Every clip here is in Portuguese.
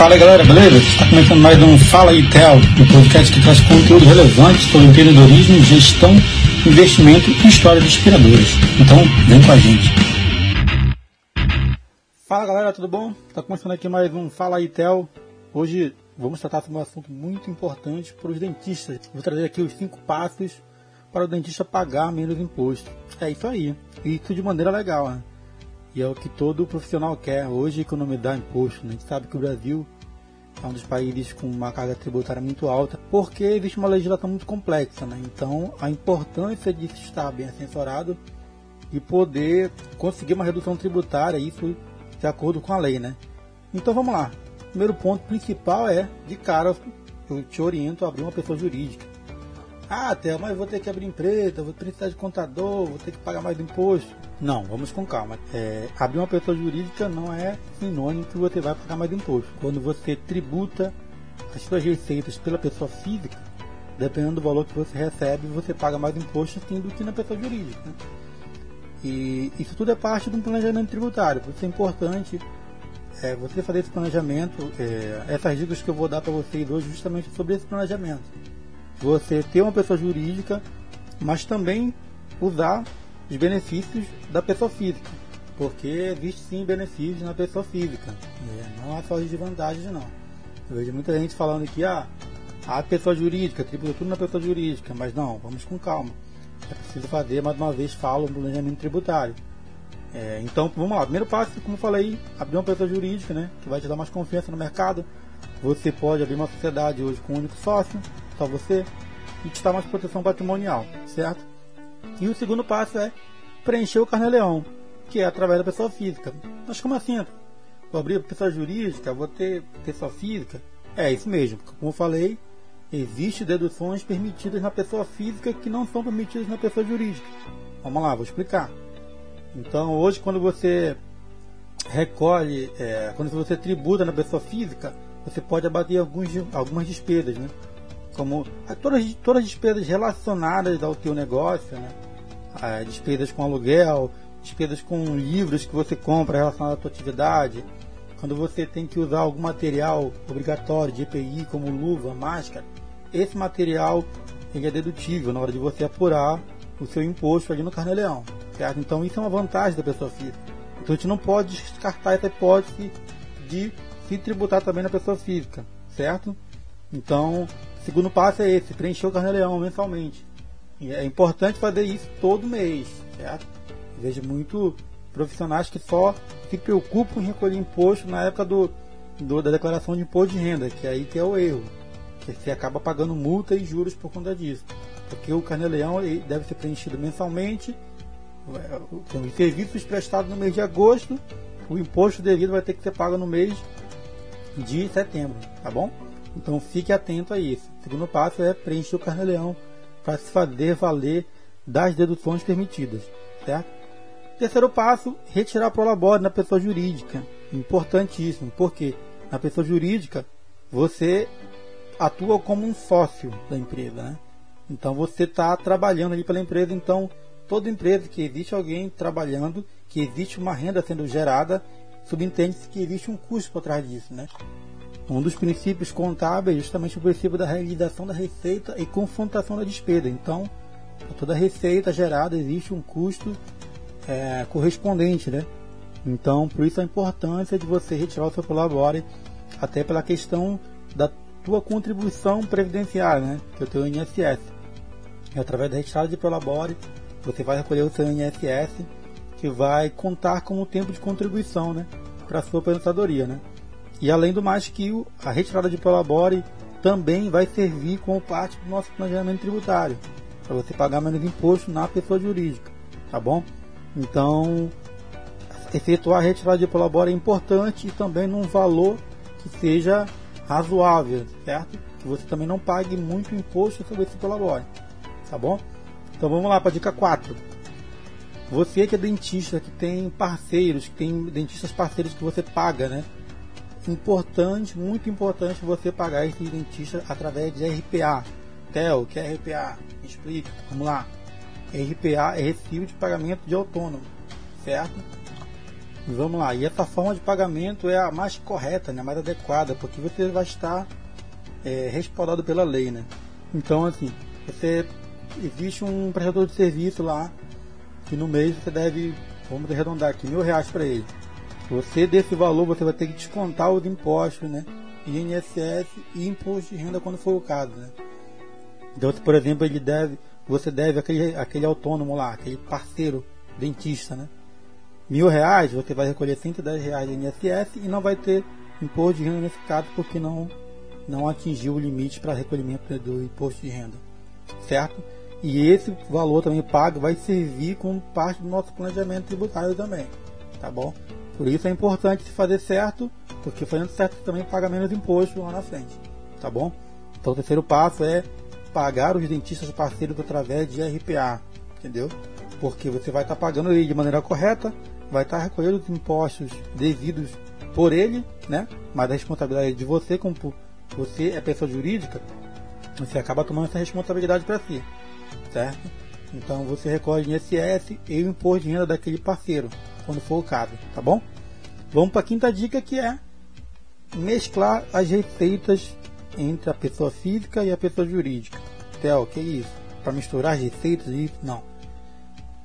Fala galera, beleza? Está começando mais um Fala e Tel, um podcast que traz conteúdo relevante sobre empreendedorismo, gestão, investimento e histórias inspiradoras. Então, vem com a gente. Fala galera, tudo bom? Está começando aqui mais um Fala e Tel. Hoje vamos tratar sobre um assunto muito importante para os dentistas. Vou trazer aqui os cinco passos para o dentista pagar menos imposto. É isso aí. E isso de maneira legal, né? E é o que todo profissional quer hoje, economizar imposto. Né? A gente sabe que o Brasil é um dos países com uma carga tributária muito alta, porque existe uma legislação muito complexa. Né? Então, a importância de estar bem assessorado e poder conseguir uma redução tributária, isso de acordo com a lei. Né? Então, vamos lá. O primeiro ponto principal é, de cara, eu te oriento a abrir uma pessoa jurídica. Ah, Theo, mas vou ter que abrir empresa, vou precisar de contador, vou ter que pagar mais imposto. Não, vamos com calma. É, abrir uma pessoa jurídica não é sinônimo que você vai pagar mais imposto. Quando você tributa as suas receitas pela pessoa física, dependendo do valor que você recebe, você paga mais imposto sim do que na pessoa jurídica. Né? E isso tudo é parte de um planejamento tributário, por isso é importante é, você fazer esse planejamento. É, essas dicas que eu vou dar para vocês hoje justamente sobre esse planejamento você ter uma pessoa jurídica, mas também usar os benefícios da pessoa física, porque existe sim benefícios na pessoa física, não é só desvantagens não. Eu vejo muita gente falando aqui, ah, a pessoa jurídica, tributa tudo na pessoa jurídica, mas não, vamos com calma. É preciso fazer, mais uma vez, falo, um planejamento tributário. É, então, vamos lá. Primeiro passo, como falei, abrir uma pessoa jurídica, né, que vai te dar mais confiança no mercado. Você pode abrir uma sociedade hoje com um único sócio, só você e te dá mais proteção patrimonial, certo? E o segundo passo é preencher o carnê-leão, que é através da pessoa física. Mas como assim? Vou abrir pessoa jurídica, vou ter pessoa física? É isso mesmo, como eu falei, existem deduções permitidas na pessoa física que não são permitidas na pessoa jurídica. Vamos lá, vou explicar. Então, hoje, quando você recolhe, é, quando você tributa na pessoa física, você pode abater alguns, algumas despesas, né? Como todas, todas as despesas relacionadas ao teu negócio, né? As despesas com aluguel, despesas com livros que você compra relacionados à tua atividade, quando você tem que usar algum material obrigatório de EPI, como luva, máscara, esse material ele é dedutível na hora de você apurar o seu imposto ali no Carnê-Leão, certo? Então isso é uma vantagem da pessoa física. Então a gente não pode descartar essa hipótese de se tributar também na pessoa física, certo? Então, segundo passo é esse, preencher o carnê-leão mensalmente. E é importante fazer isso todo mês, certo? Vejo muito profissionais que só se preocupam em recolher imposto na época do, do, da declaração de imposto de renda, que é aí que é o erro. Que você acaba pagando multa e juros por conta disso. Porque o carnê-leão deve ser preenchido mensalmente, tem os serviços prestados no mês de agosto, o imposto devido vai ter que ser pago no mês de setembro, tá bom? Então fique atento a isso. O segundo passo é preencher o carnê-leão para se fazer valer das deduções permitidas. Certo? Terceiro passo, retirar a prolabore na pessoa jurídica. Importantíssimo, porque na pessoa jurídica você atua como um sócio da empresa. Né? Então você está trabalhando ali pela empresa. Então toda empresa que existe alguém trabalhando, que existe uma renda sendo gerada, subentende-se que existe um custo por trás disso. Né? Um dos princípios contábeis é justamente o princípio da realização da receita e confrontação da despesa. Então, toda receita gerada existe um custo é, correspondente, né? Então, por isso a importância de você retirar o seu Prolabore, até pela questão da tua contribuição previdenciária, né? Que é o teu INSS. E através da retirada de Prolabore, você vai recolher o seu INSS, que vai contar como tempo de contribuição, né? Para a sua aposentadoria, né? E além do mais que a retirada de prolabore também vai servir como parte do nosso planejamento tributário, para você pagar menos imposto na pessoa jurídica, tá bom? Então, efetuar a retirada de prolabore é importante e também num valor que seja razoável, certo? Que você também não pague muito imposto sobre esse prolabore, tá bom? Então vamos lá para a dica 4. Você que é dentista, que tem parceiros, que tem dentistas parceiros que você paga, né? Importante, muito importante você pagar esse dentista através de RPA. Theo, o que é RPA? Explica, vamos lá. RPA é recibo de pagamento de autônomo, certo? Vamos lá, e essa forma de pagamento é a mais correta, né, a mais adequada, porque você vai estar é, respaldado pela lei, né? Então, assim, você existe um prestador de serviço lá que no mês você deve, vamos arredondar aqui, mil reais para ele. Você desse valor você vai ter que descontar os impostos, né? INSS e imposto de renda quando for o caso, né? Então, se, por exemplo, ele deve, você deve aquele, aquele autônomo lá, aquele parceiro dentista, né? Mil reais, você vai recolher 110 reais de INSS e não vai ter imposto de renda nesse caso porque não, não atingiu o limite para recolhimento do imposto de renda, certo? E esse valor também pago vai servir como parte do nosso planejamento tributário também, tá bom? Por isso é importante se fazer certo, porque fazendo certo também paga menos imposto lá na frente, tá bom? Então o terceiro passo é pagar os dentistas parceiros através de RPA, entendeu? Porque você vai estar tá pagando ele de maneira correta, vai estar tá recolhendo os impostos devidos por ele, né? Mas a responsabilidade é de você, como você é pessoa jurídica, você acaba tomando essa responsabilidade para si, certo? Então você recolhe INSS e o imposto de renda daquele parceiro, quando for o caso, tá bom? Vamos para a quinta dica que é mesclar as receitas entre a pessoa física e a pessoa jurídica. Theo, que isso? Para misturar as receitas e? Não.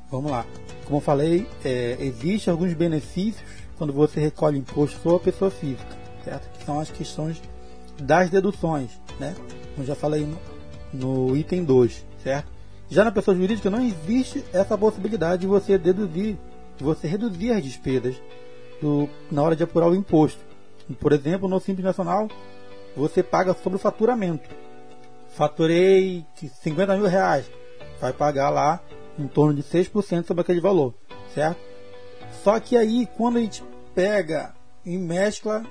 Vamos lá. Como eu falei, é, existem alguns benefícios quando você recolhe imposto sobre a pessoa física, certo? Que são as questões das deduções, né? Como já falei no, no item 2, certo? Já na pessoa jurídica não existe essa possibilidade de você deduzir, de você reduzir as despesas do, na hora de apurar o imposto. Por exemplo, no Simples Nacional, você paga sobre o faturamento. Faturei 50 mil reais. Vai pagar lá em torno de 6% sobre aquele valor, certo? Só que aí, quando a gente pega e mescla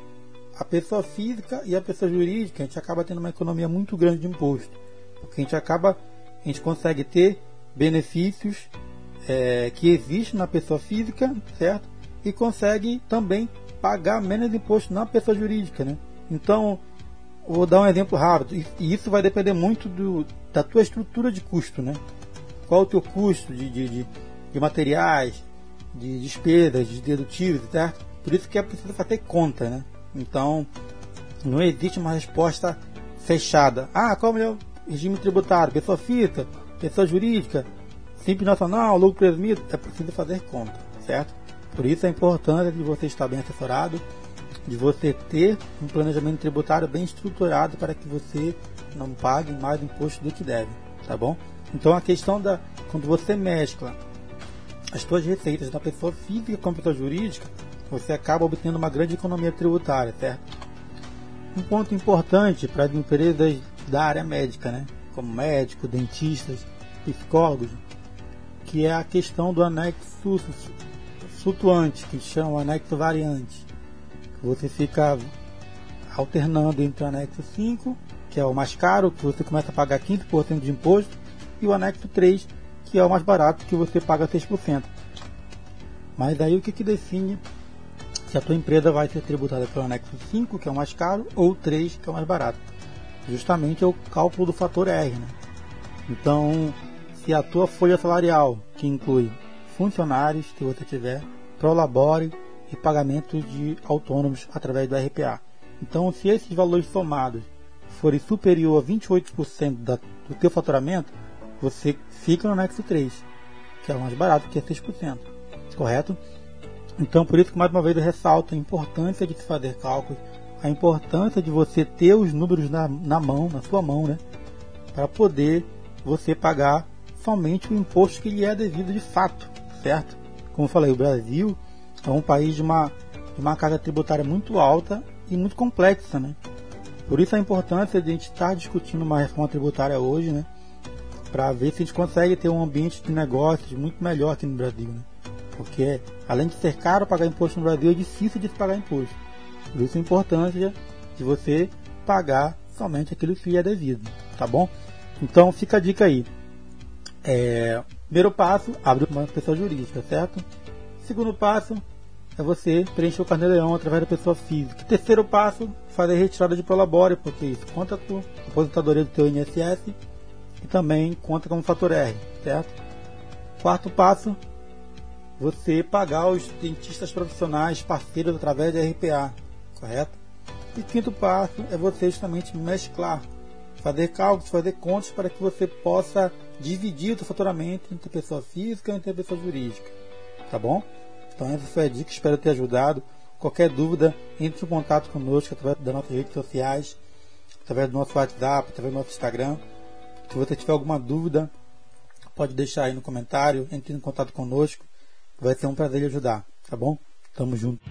a pessoa física e a pessoa jurídica, a gente acaba tendo uma economia muito grande de imposto. Porque a gente acaba, a gente consegue ter benefícios é, que existem na pessoa física, certo? E consegue também pagar menos imposto na pessoa jurídica, né? Então, vou dar um exemplo rápido, e isso vai depender muito do, da tua estrutura de custo, né? Qual o teu custo de, de, de, de materiais, de despesas, de dedutivos, certo? Por isso que é preciso fazer conta, né? Então, não existe uma resposta fechada. Ah, qual é o melhor regime tributário? Pessoa física, pessoa jurídica, simples nacional, lucro presumido? É preciso fazer conta, certo? Por isso a importância de você estar bem assessorado, de você ter um planejamento tributário bem estruturado para que você não pague mais imposto do que deve, tá bom? Então a questão da quando você mescla as suas receitas da pessoa física com a pessoa jurídica, você acaba obtendo uma grande economia tributária, certo? Um ponto importante para as empresas da área médica, né? Como médicos, dentistas, psicólogos, que é a questão do anexo flutuante, que chama anexo variante. Você fica alternando entre o anexo 5, que é o mais caro, que você começa a pagar 15% de imposto, e o anexo 3, que é o mais barato, que você paga 6%. Mas aí o que, que define se a tua empresa vai ser tributada pelo anexo 5, que é o mais caro, ou 3, que é o mais barato? Justamente é o cálculo do fator R. Né? Então, se a tua folha salarial, que inclui funcionários, se você tiver, prolabore e pagamento de autônomos através do RPA. Então, se esses valores somados forem superior a 28% da, do teu faturamento, você fica no anexo 3, que é mais barato, que é 6%. Correto? Então, por isso que mais uma vez eu ressalto a importância de se fazer cálculos, a importância de você ter os números na, na mão, na sua mão, né? Para poder você pagar somente o imposto que lhe é devido de fato, certo? Como eu falei, o Brasil é um país de uma, de uma carga tributária muito alta e muito complexa, né? Por isso a importância de a gente estar discutindo uma reforma tributária hoje, né? Para ver se a gente consegue ter um ambiente de negócios muito melhor aqui no Brasil, né? Porque além de ser caro pagar imposto no Brasil, é difícil de se pagar imposto. Por isso a importância de você pagar somente aquilo que lhe é devido, tá bom? Então fica a dica aí. É, primeiro passo, abre uma pessoa jurídica, certo? Segundo passo é você preencher o carnê-leão através da pessoa física. Terceiro passo, fazer retirada de prolabore, porque isso conta a aposentadoria do teu INSS e também conta como fator R, certo? Quarto passo, você pagar os dentistas profissionais parceiros através da RPA, correto? E quinto passo é você justamente mesclar, fazer cálculos, fazer contas para que você possa dividir o faturamento entre pessoa física e pessoa jurídica, tá bom? Então essa foi a dica, espero ter ajudado. Qualquer dúvida, entre em contato conosco através das nossas redes sociais, através do nosso WhatsApp, através do nosso Instagram. Se você tiver alguma dúvida, pode deixar aí no comentário, entre em contato conosco. Vai ser um prazer ajudar, tá bom? Tamo junto.